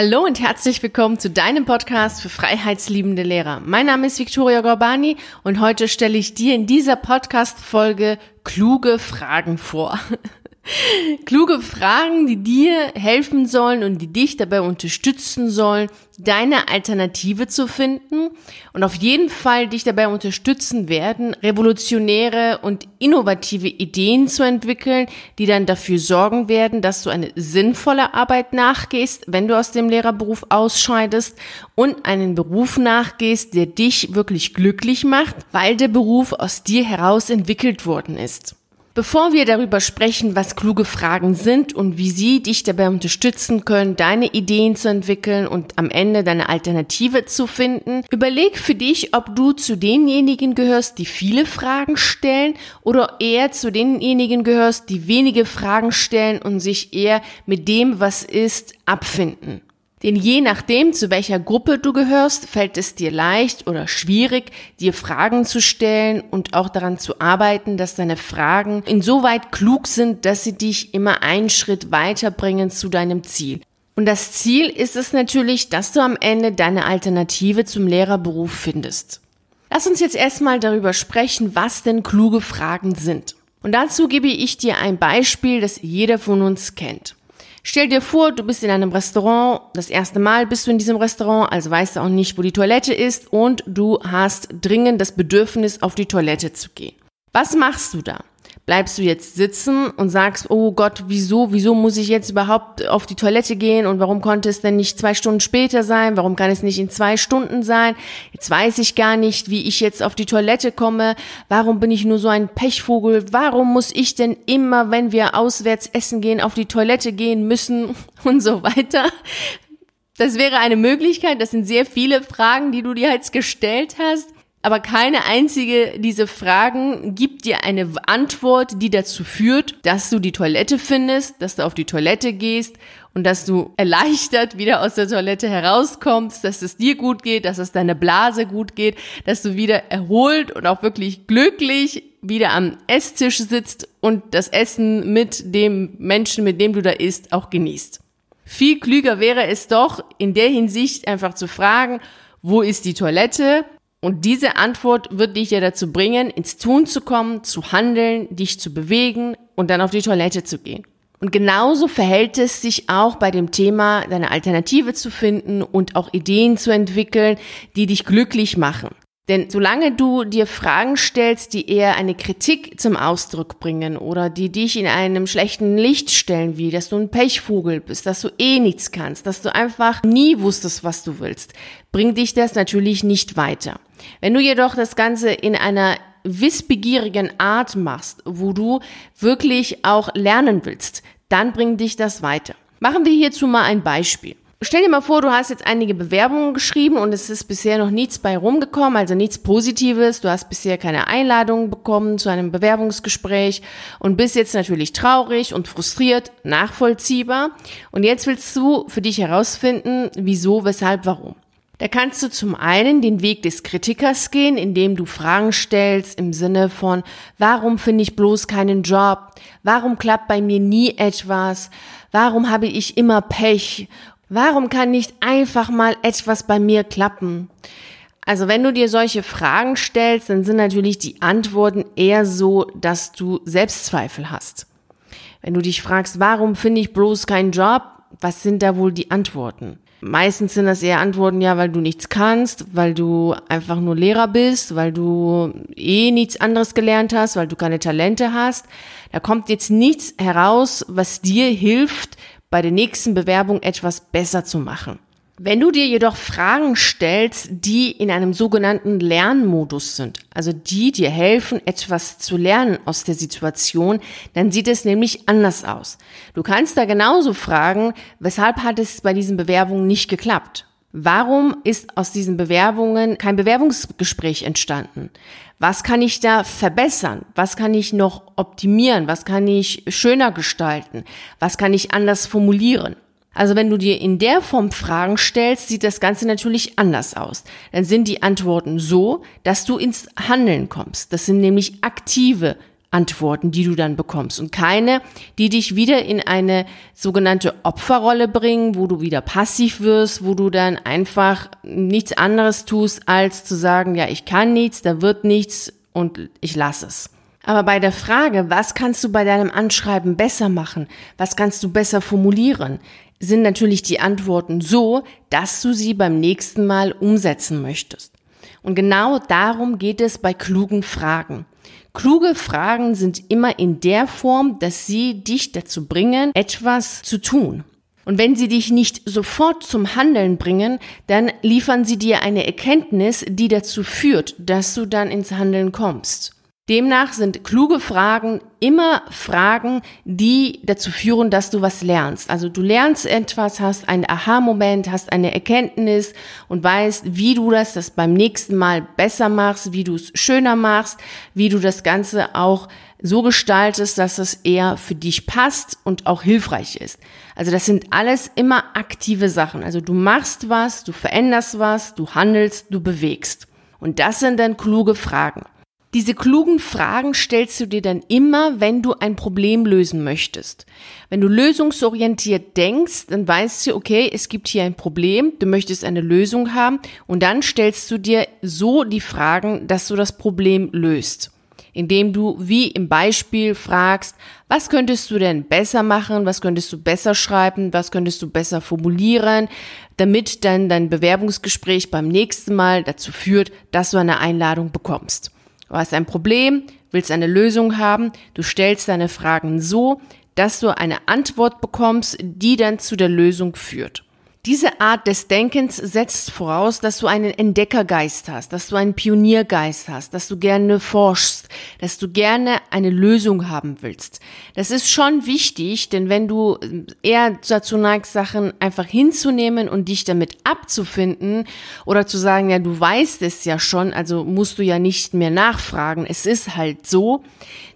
Hallo und herzlich willkommen zu deinem Podcast für freiheitsliebende Lehrer. Mein Name ist Victoria Gorbani und heute stelle ich dir in dieser Podcast-Folge kluge Fragen vor. Kluge Fragen, die dir helfen sollen und die dich dabei unterstützen sollen, deine Alternative zu finden und auf jeden Fall dich dabei unterstützen werden, revolutionäre und innovative Ideen zu entwickeln, die dann dafür sorgen werden, dass du eine sinnvolle Arbeit nachgehst, wenn du aus dem Lehrerberuf ausscheidest und einen Beruf nachgehst, der dich wirklich glücklich macht, weil der Beruf aus dir heraus entwickelt worden ist. Bevor wir darüber sprechen, was kluge Fragen sind und wie sie dich dabei unterstützen können, deine Ideen zu entwickeln und am Ende deine Alternative zu finden, überleg für dich, ob du zu denjenigen gehörst, die viele Fragen stellen oder eher zu denjenigen gehörst, die wenige Fragen stellen und sich eher mit dem, was ist, abfinden. Denn je nachdem, zu welcher Gruppe du gehörst, fällt es dir leicht oder schwierig, dir Fragen zu stellen und auch daran zu arbeiten, dass deine Fragen insoweit klug sind, dass sie dich immer einen Schritt weiterbringen zu deinem Ziel. Und das Ziel ist es natürlich, dass du am Ende deine Alternative zum Lehrerberuf findest. Lass uns jetzt erstmal darüber sprechen, was denn kluge Fragen sind. Und dazu gebe ich dir ein Beispiel, das jeder von uns kennt. Stell dir vor, du bist in einem Restaurant, das erste Mal bist du in diesem Restaurant, also weißt du auch nicht, wo die Toilette ist und du hast dringend das Bedürfnis, auf die Toilette zu gehen. Was machst du da? Bleibst du jetzt sitzen und sagst, oh Gott, wieso, wieso muss ich jetzt überhaupt auf die Toilette gehen und warum konnte es denn nicht zwei Stunden später sein? Warum kann es nicht in zwei Stunden sein? Jetzt weiß ich gar nicht, wie ich jetzt auf die Toilette komme. Warum bin ich nur so ein Pechvogel? Warum muss ich denn immer, wenn wir auswärts essen gehen, auf die Toilette gehen müssen und so weiter? Das wäre eine Möglichkeit. Das sind sehr viele Fragen, die du dir jetzt gestellt hast. Aber keine einzige dieser Fragen gibt dir eine Antwort, die dazu führt, dass du die Toilette findest, dass du auf die Toilette gehst und dass du erleichtert wieder aus der Toilette herauskommst, dass es dir gut geht, dass es deiner Blase gut geht, dass du wieder erholt und auch wirklich glücklich wieder am Esstisch sitzt und das Essen mit dem Menschen, mit dem du da isst, auch genießt. Viel klüger wäre es doch, in der Hinsicht einfach zu fragen, wo ist die Toilette? Und diese Antwort wird dich ja dazu bringen, ins Tun zu kommen, zu handeln, dich zu bewegen und dann auf die Toilette zu gehen. Und genauso verhält es sich auch bei dem Thema, deine Alternative zu finden und auch Ideen zu entwickeln, die dich glücklich machen. Denn solange du dir Fragen stellst, die eher eine Kritik zum Ausdruck bringen oder die dich in einem schlechten Licht stellen, wie dass du ein Pechvogel bist, dass du eh nichts kannst, dass du einfach nie wusstest, was du willst, bringt dich das natürlich nicht weiter. Wenn du jedoch das Ganze in einer wissbegierigen Art machst, wo du wirklich auch lernen willst, dann bringt dich das weiter. Machen wir hierzu mal ein Beispiel. Stell dir mal vor, du hast jetzt einige Bewerbungen geschrieben und es ist bisher noch nichts bei rumgekommen, also nichts Positives. Du hast bisher keine Einladung bekommen zu einem Bewerbungsgespräch und bist jetzt natürlich traurig und frustriert, nachvollziehbar. Und jetzt willst du für dich herausfinden, wieso, weshalb, warum. Da kannst du zum einen den Weg des Kritikers gehen, indem du Fragen stellst im Sinne von, warum finde ich bloß keinen Job? Warum klappt bei mir nie etwas? Warum habe ich immer Pech? Warum kann nicht einfach mal etwas bei mir klappen? Also wenn du dir solche Fragen stellst, dann sind natürlich die Antworten eher so, dass du Selbstzweifel hast. Wenn du dich fragst, warum finde ich bloß keinen Job? Was sind da wohl die Antworten? Meistens sind das eher Antworten, ja, weil du nichts kannst, weil du einfach nur Lehrer bist, weil du eh nichts anderes gelernt hast, weil du keine Talente hast. Da kommt jetzt nichts heraus, was dir hilft, bei der nächsten Bewerbung etwas besser zu machen. Wenn du dir jedoch Fragen stellst, die in einem sogenannten Lernmodus sind, also die dir helfen, etwas zu lernen aus der Situation, dann sieht es nämlich anders aus. Du kannst da genauso fragen, weshalb hat es bei diesen Bewerbungen nicht geklappt? Warum ist aus diesen Bewerbungen kein Bewerbungsgespräch entstanden? Was kann ich da verbessern? Was kann ich noch optimieren? Was kann ich schöner gestalten? Was kann ich anders formulieren? Also wenn du dir in der Form Fragen stellst, sieht das Ganze natürlich anders aus. Dann sind die Antworten so, dass du ins Handeln kommst. Das sind nämlich aktive Antworten, die du dann bekommst und keine, die dich wieder in eine sogenannte Opferrolle bringen, wo du wieder passiv wirst, wo du dann einfach nichts anderes tust, als zu sagen, ja, ich kann nichts, da wird nichts und ich lasse es. Aber bei der Frage, was kannst du bei deinem Anschreiben besser machen, was kannst du besser formulieren, sind natürlich die Antworten so, dass du sie beim nächsten Mal umsetzen möchtest. Und genau darum geht es bei klugen Fragen. Kluge Fragen sind immer in der Form, dass sie dich dazu bringen, etwas zu tun. Und wenn sie dich nicht sofort zum Handeln bringen, dann liefern sie dir eine Erkenntnis, die dazu führt, dass du dann ins Handeln kommst. Demnach sind kluge Fragen immer Fragen, die dazu führen, dass du was lernst. Also du lernst etwas, hast einen Aha-Moment, hast eine Erkenntnis und weißt, wie du das, das beim nächsten Mal besser machst, wie du es schöner machst, wie du das Ganze auch so gestaltest, dass es eher für dich passt und auch hilfreich ist. Also das sind alles immer aktive Sachen. Also du machst was, du veränderst was, du handelst, du bewegst. Und das sind dann kluge Fragen. Diese klugen Fragen stellst du dir dann immer, wenn du ein Problem lösen möchtest. Wenn du lösungsorientiert denkst, dann weißt du, okay, es gibt hier ein Problem, du möchtest eine Lösung haben und dann stellst du dir so die Fragen, dass du das Problem löst. Indem du, wie im Beispiel, fragst, was könntest du denn besser machen, was könntest du besser schreiben, was könntest du besser formulieren, damit dann dein Bewerbungsgespräch beim nächsten Mal dazu führt, dass du eine Einladung bekommst. Du hast ein Problem, willst eine Lösung haben, du stellst deine Fragen so, dass du eine Antwort bekommst, die dann zu der Lösung führt. Diese Art des Denkens setzt voraus, dass du einen Entdeckergeist hast, dass du einen Pioniergeist hast, dass du gerne forschst, dass du gerne eine Lösung haben willst. Das ist schon wichtig, denn wenn du eher dazu neigst, Sachen einfach hinzunehmen und dich damit abzufinden oder zu sagen, ja, du weißt es ja schon, also musst du ja nicht mehr nachfragen, es ist halt so,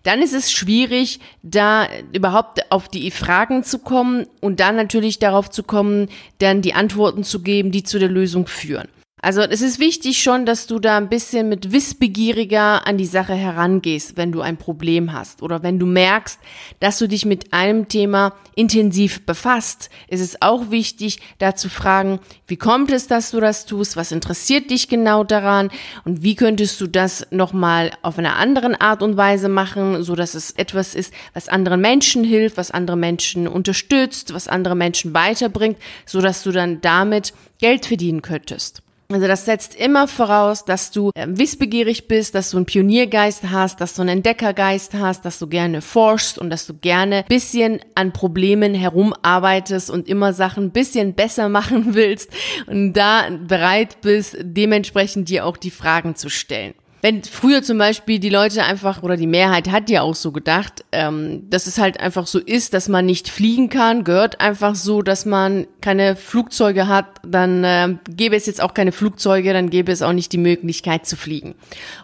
dann ist es schwierig, da überhaupt auf die Fragen zu kommen und dann natürlich darauf zu kommen, dann die Antworten zu geben, die zu der Lösung führen. Also es ist wichtig schon, dass du da ein bisschen mit wissbegieriger an die Sache herangehst, wenn du ein Problem hast oder wenn du merkst, dass du dich mit einem Thema intensiv befasst. Es ist auch wichtig, da zu fragen, wie kommt es, dass du das tust, was interessiert dich genau daran und wie könntest du das nochmal auf eine andere Art und Weise machen, so dass es etwas ist, was anderen Menschen hilft, was andere Menschen unterstützt, was andere Menschen weiterbringt, so dass du dann damit Geld verdienen könntest. Also das setzt immer voraus, dass du äh, wissbegierig bist, dass du einen Pioniergeist hast, dass du einen Entdeckergeist hast, dass du gerne forschst und dass du gerne bisschen an Problemen herumarbeitest und immer Sachen bisschen besser machen willst und da bereit bist, dementsprechend dir auch die Fragen zu stellen wenn früher zum Beispiel die Leute einfach oder die Mehrheit hat ja auch so gedacht, ähm, dass es halt einfach so ist, dass man nicht fliegen kann, gehört einfach so, dass man keine Flugzeuge hat, dann äh, gäbe es jetzt auch keine Flugzeuge, dann gäbe es auch nicht die Möglichkeit zu fliegen.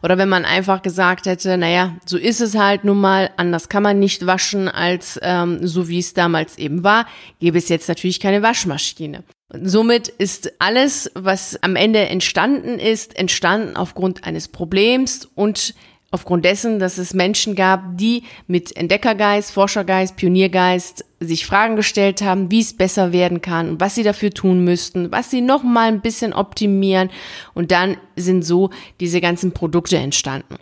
Oder wenn man einfach gesagt hätte, naja, so ist es halt nun mal, anders kann man nicht waschen als ähm, so wie es damals eben war, gäbe es jetzt natürlich keine Waschmaschine. Somit ist alles, was am Ende entstanden ist, entstanden aufgrund eines Problems und aufgrund dessen, dass es Menschen gab, die mit Entdeckergeist, Forschergeist, Pioniergeist sich Fragen gestellt haben, wie es besser werden kann und was sie dafür tun müssten, was sie noch mal ein bisschen optimieren und dann sind so diese ganzen Produkte entstanden.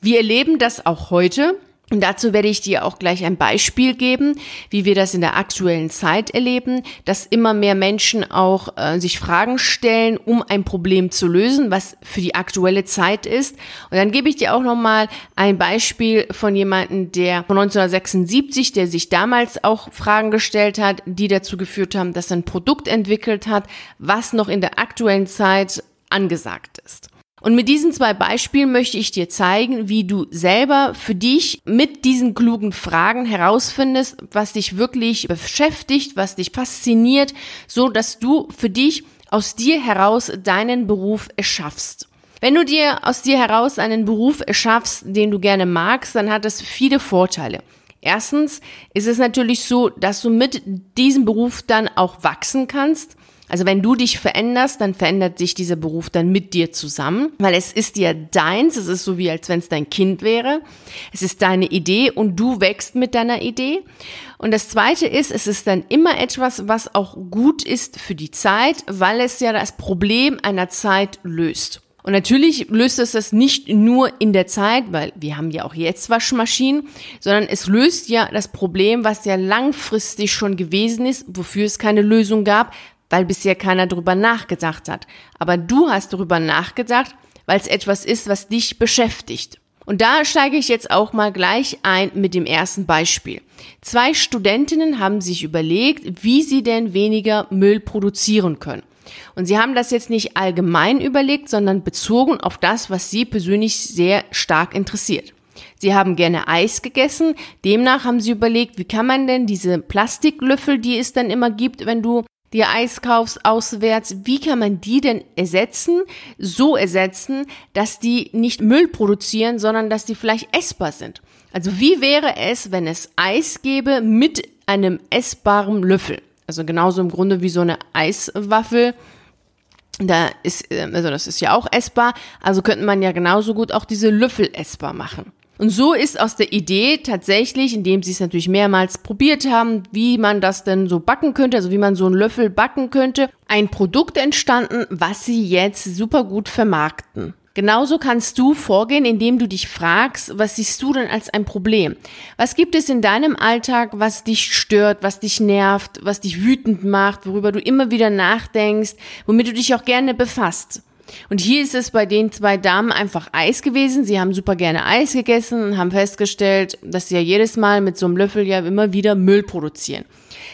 Wir erleben das auch heute. Und dazu werde ich dir auch gleich ein Beispiel geben, wie wir das in der aktuellen Zeit erleben, dass immer mehr Menschen auch äh, sich Fragen stellen, um ein Problem zu lösen, was für die aktuelle Zeit ist. Und dann gebe ich dir auch noch mal ein Beispiel von jemandem, der von 1976, der sich damals auch Fragen gestellt hat, die dazu geführt haben, dass er ein Produkt entwickelt hat, was noch in der aktuellen Zeit angesagt. Und mit diesen zwei Beispielen möchte ich dir zeigen, wie du selber für dich mit diesen klugen Fragen herausfindest, was dich wirklich beschäftigt, was dich fasziniert, so dass du für dich aus dir heraus deinen Beruf erschaffst. Wenn du dir aus dir heraus einen Beruf erschaffst, den du gerne magst, dann hat das viele Vorteile. Erstens ist es natürlich so, dass du mit diesem Beruf dann auch wachsen kannst Also wenn du dich veränderst, dann verändert sich dieser Beruf dann mit dir zusammen, weil es ist ja deins, es ist so wie als wenn es dein Kind wäre. Es ist deine Idee und du wächst mit deiner Idee. Und das zweite ist, es ist dann immer etwas, was auch gut ist für die Zeit, weil es ja das Problem einer Zeit löst. Und natürlich löst es das nicht nur in der Zeit, weil wir haben ja auch jetzt Waschmaschinen, sondern es löst ja das Problem, was ja langfristig schon gewesen ist, wofür es keine Lösung gab, weil bisher keiner darüber nachgedacht hat. Aber du hast darüber nachgedacht, weil es etwas ist, was dich beschäftigt. Und da steige ich jetzt auch mal gleich ein mit dem ersten Beispiel. Zwei Studentinnen haben sich überlegt, wie sie denn weniger Müll produzieren können. Und sie haben das jetzt nicht allgemein überlegt, sondern bezogen auf das, was sie persönlich sehr stark interessiert. Sie haben gerne Eis gegessen, demnach haben sie überlegt, wie kann man denn diese Plastiklöffel, die es dann immer gibt, wenn du dir Eis kaufst auswärts, wie kann man die denn ersetzen, so ersetzen, dass die nicht Müll produzieren, sondern dass die vielleicht essbar sind. Also wie wäre es, wenn es Eis gäbe mit einem essbaren Löffel? Also genauso im Grunde wie so eine Eiswaffel. Da ist, äh, also das ist ja auch essbar. Also könnte man ja genauso gut auch diese Löffel essbar machen. Und so ist aus der Idee tatsächlich, indem sie es natürlich mehrmals probiert haben, wie man das denn so backen könnte, also wie man so einen Löffel backen könnte, ein Produkt entstanden, was sie jetzt super gut vermarkten. Genauso kannst du vorgehen, indem du dich fragst, was siehst du denn als ein Problem? Was gibt es in deinem Alltag, was dich stört, was dich nervt, was dich wütend macht, worüber du immer wieder nachdenkst, womit du dich auch gerne befasst? Und hier ist es bei den zwei Damen einfach Eis gewesen. Sie haben super gerne Eis gegessen und haben festgestellt, dass sie ja jedes Mal mit so einem Löffel ja immer wieder Müll produzieren.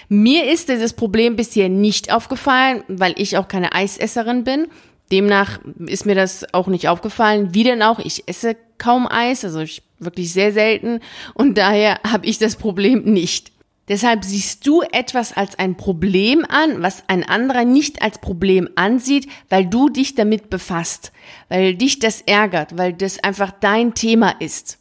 Mir ist dieses Problem bisher nicht aufgefallen, weil ich auch keine Eisesserin bin. Demnach ist mir das auch nicht aufgefallen. Wie denn auch, ich esse kaum Eis, also ich wirklich sehr selten und daher habe ich das Problem nicht. Deshalb siehst du etwas als ein Problem an, was ein anderer nicht als Problem ansieht, weil du dich damit befasst, weil dich das ärgert, weil das einfach dein Thema ist.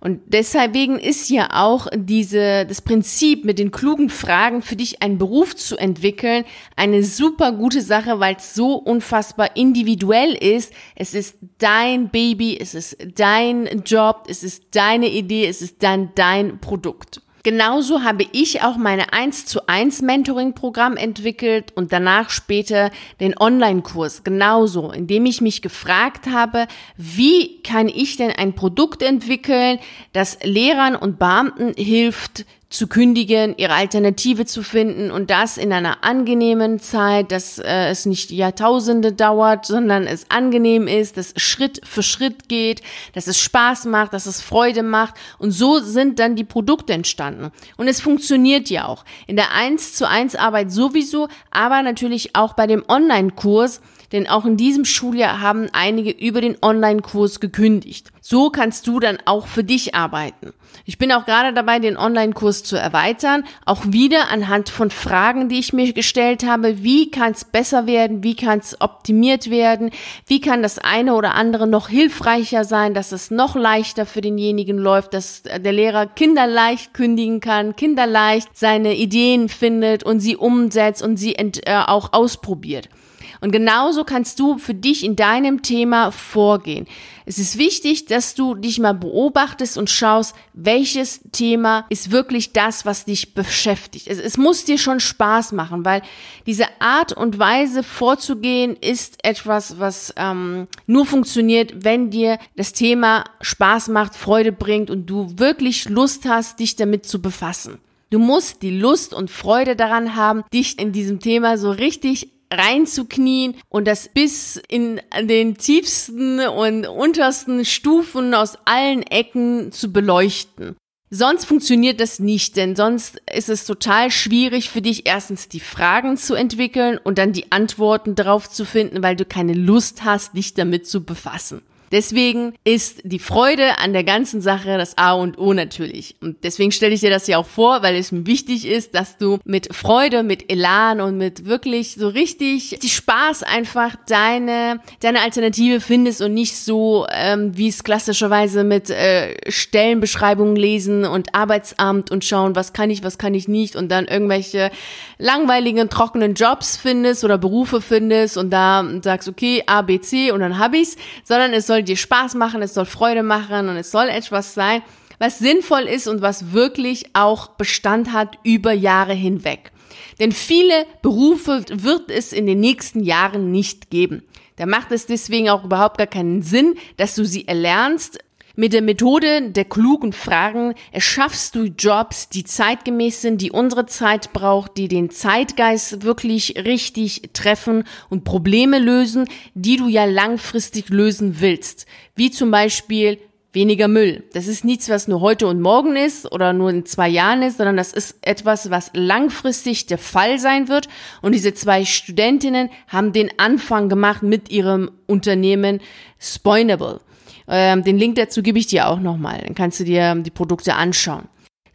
Und deswegen ist ja auch diese, das Prinzip mit den klugen Fragen für dich einen Beruf zu entwickeln eine super gute Sache, weil es so unfassbar individuell ist. Es ist dein Baby, es ist dein Job, es ist deine Idee, es ist dann dein Produkt. Genauso habe ich auch meine 1 zu 1 Mentoring Programm entwickelt und danach später den Online-Kurs. Genauso, indem ich mich gefragt habe, wie kann ich denn ein Produkt entwickeln, das Lehrern und Beamten hilft, zu kündigen, ihre Alternative zu finden und das in einer angenehmen Zeit, dass äh, es nicht Jahrtausende dauert, sondern es angenehm ist, dass Schritt für Schritt geht, dass es Spaß macht, dass es Freude macht und so sind dann die Produkte entstanden. Und es funktioniert ja auch. In der 1 zu 1 Arbeit sowieso, aber natürlich auch bei dem Online-Kurs, denn auch in diesem Schuljahr haben einige über den Online-Kurs gekündigt. So kannst du dann auch für dich arbeiten. Ich bin auch gerade dabei, den Online-Kurs zu erweitern, auch wieder anhand von Fragen, die ich mir gestellt habe. Wie kann es besser werden? Wie kann es optimiert werden? Wie kann das eine oder andere noch hilfreicher sein, dass es noch leichter für denjenigen läuft, dass der Lehrer kinderleicht kündigen kann, kinderleicht seine Ideen findet und sie umsetzt und sie äh, auch ausprobiert. Und genauso kannst du für dich in deinem Thema vorgehen. Es ist wichtig, dass du dich mal beobachtest und schaust, welches Thema ist wirklich das, was dich beschäftigt. Es, es, muss dir schon Spaß machen, weil diese Art und Weise vorzugehen ist etwas, was ähm, nur funktioniert, wenn dir das Thema Spaß macht, Freude bringt und du wirklich Lust hast, dich damit zu befassen. Du musst die Lust und Freude daran haben, dich in diesem Thema so richtig reinzuknien und das bis in den tiefsten und untersten Stufen aus allen Ecken zu beleuchten. Sonst funktioniert das nicht, denn sonst ist es total schwierig für dich erstens die Fragen zu entwickeln und dann die Antworten darauf zu finden, weil du keine Lust hast, dich damit zu befassen. Deswegen ist die Freude an der ganzen Sache das A und O natürlich. Und deswegen stelle ich dir das ja auch vor, weil es mir wichtig ist, dass du mit Freude, mit Elan und mit wirklich so richtig die Spaß einfach deine, deine Alternative findest und nicht so, ähm, wie es klassischerweise mit äh, Stellenbeschreibungen lesen und Arbeitsamt und schauen, was kann ich, was kann ich nicht und dann irgendwelche langweiligen, trockenen Jobs findest oder Berufe findest und da sagst, okay, A, B, C und dann hab ich's, sondern es soll dir Spaß machen, es soll Freude machen und es soll etwas sein, was sinnvoll ist und was wirklich auch Bestand hat über Jahre hinweg. Denn viele Berufe wird es in den nächsten Jahren nicht geben. Da macht es deswegen auch überhaupt gar keinen Sinn, dass du sie erlernst. Mit der Methode der klugen Fragen erschaffst du Jobs, die zeitgemäß sind, die unsere Zeit braucht, die den Zeitgeist wirklich richtig treffen und Probleme lösen, die du ja langfristig lösen willst. Wie zum Beispiel weniger Müll. Das ist nichts, was nur heute und morgen ist oder nur in zwei Jahren ist, sondern das ist etwas, was langfristig der Fall sein wird. Und diese zwei Studentinnen haben den Anfang gemacht mit ihrem Unternehmen Spoinable. Ähm, den Link dazu gebe ich dir auch nochmal. Dann kannst du dir die Produkte anschauen.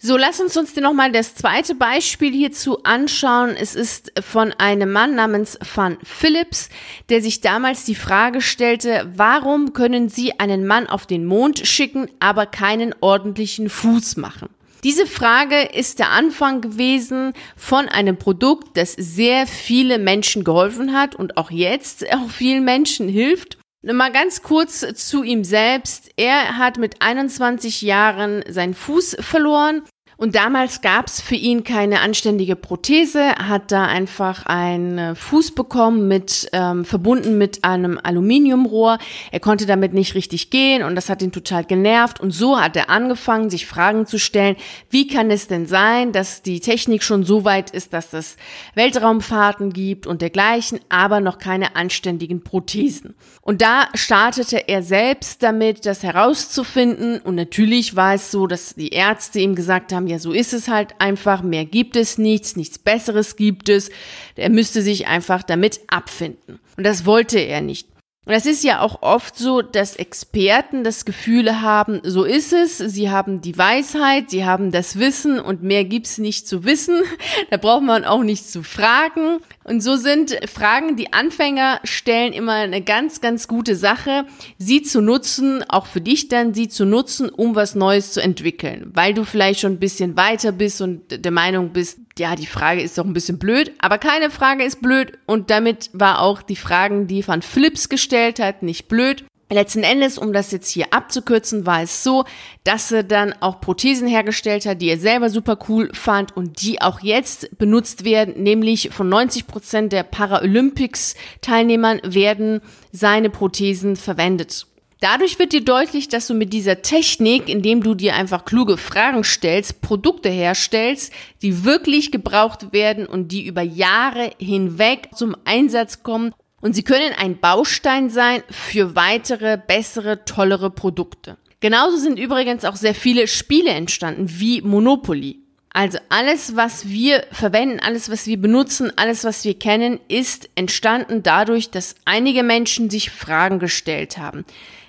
So, lass uns uns dir nochmal das zweite Beispiel hierzu anschauen. Es ist von einem Mann namens Van Phillips, der sich damals die Frage stellte, warum können Sie einen Mann auf den Mond schicken, aber keinen ordentlichen Fuß machen? Diese Frage ist der Anfang gewesen von einem Produkt, das sehr viele Menschen geholfen hat und auch jetzt auch vielen Menschen hilft. Mal ganz kurz zu ihm selbst. Er hat mit 21 Jahren seinen Fuß verloren und damals gab es für ihn keine anständige Prothese, hat da einfach einen Fuß bekommen mit ähm, verbunden mit einem Aluminiumrohr. Er konnte damit nicht richtig gehen und das hat ihn total genervt. Und so hat er angefangen, sich Fragen zu stellen: Wie kann es denn sein, dass die Technik schon so weit ist, dass es Weltraumfahrten gibt und dergleichen, aber noch keine anständigen Prothesen? Und da startete er selbst damit, das herauszufinden. Und natürlich war es so, dass die Ärzte ihm gesagt haben, ja, so ist es halt einfach, mehr gibt es nichts, nichts Besseres gibt es. Er müsste sich einfach damit abfinden. Und das wollte er nicht. Und das ist ja auch oft so, dass Experten das Gefühl haben, so ist es, sie haben die Weisheit, sie haben das Wissen und mehr gibt's nicht zu wissen. Da braucht man auch nicht zu fragen. Und so sind Fragen, die Anfänger stellen, immer eine ganz, ganz gute Sache, sie zu nutzen, auch für dich dann, sie zu nutzen, um was Neues zu entwickeln. Weil du vielleicht schon ein bisschen weiter bist und der Meinung bist, ja, die Frage ist doch ein bisschen blöd, aber keine Frage ist blöd und damit war auch die Fragen, die Van Philips gestellt hat, nicht blöd. Letzten Endes, um das jetzt hier abzukürzen, war es so, dass er dann auch Prothesen hergestellt hat, die er selber super cool fand und die auch jetzt benutzt werden, nämlich von 90 Prozent der Paralympics-Teilnehmern werden seine Prothesen verwendet. Dadurch wird dir deutlich, dass du mit dieser Technik, indem du dir einfach kluge Fragen stellst, Produkte herstellst, die wirklich gebraucht werden und die über Jahre hinweg zum Einsatz kommen und sie können ein Baustein sein für weitere, bessere, tollere Produkte. Genauso sind übrigens auch sehr viele Spiele entstanden, wie Monopoly. Also alles, was wir verwenden, alles, was wir benutzen, alles, was wir kennen, ist entstanden dadurch, dass einige Menschen sich Fragen gestellt haben.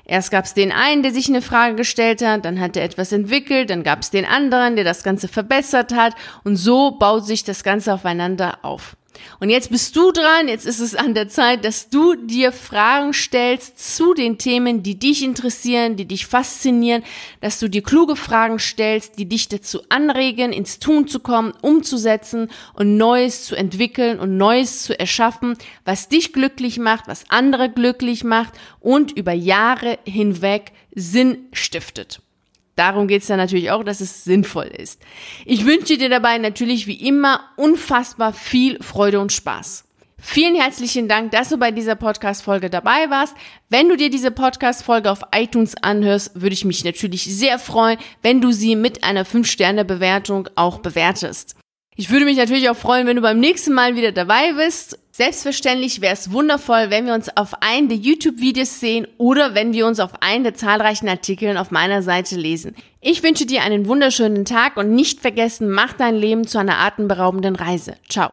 Erst gab es den einen, der sich eine Frage gestellt hat, dann hat er etwas entwickelt, dann gab es den anderen, der das Ganze verbessert hat und so baut sich das Ganze aufeinander auf. Und jetzt bist du dran, jetzt ist es an der Zeit, dass du dir Fragen stellst zu den Themen, die dich interessieren, die dich faszinieren, dass du dir kluge Fragen stellst, die dich dazu anregen, ins Tun zu kommen, umzusetzen und Neues zu entwickeln und Neues zu erschaffen, was dich glücklich macht, was andere glücklich macht und über Jahre hinweg Sinn stiftet. Darum geht es dann natürlich auch, dass es sinnvoll ist. Ich wünsche dir dabei natürlich wie immer unfassbar viel Freude und Spaß. Vielen herzlichen Dank, dass du bei dieser Podcast-Folge dabei warst. Wenn du dir diese Podcast-Folge auf iTunes anhörst, würde ich mich natürlich sehr freuen, wenn du sie mit einer 5-Sterne-Bewertung auch bewertest. Ich würde mich natürlich auch freuen, wenn du beim nächsten Mal wieder dabei bist. Selbstverständlich wäre es wundervoll, wenn wir uns auf einen der YouTube-Videos sehen oder wenn wir uns auf einen der zahlreichen Artikeln auf meiner Seite lesen. Ich wünsche dir einen wunderschönen Tag und nicht vergessen, mach dein Leben zu einer atemberaubenden Reise. Ciao.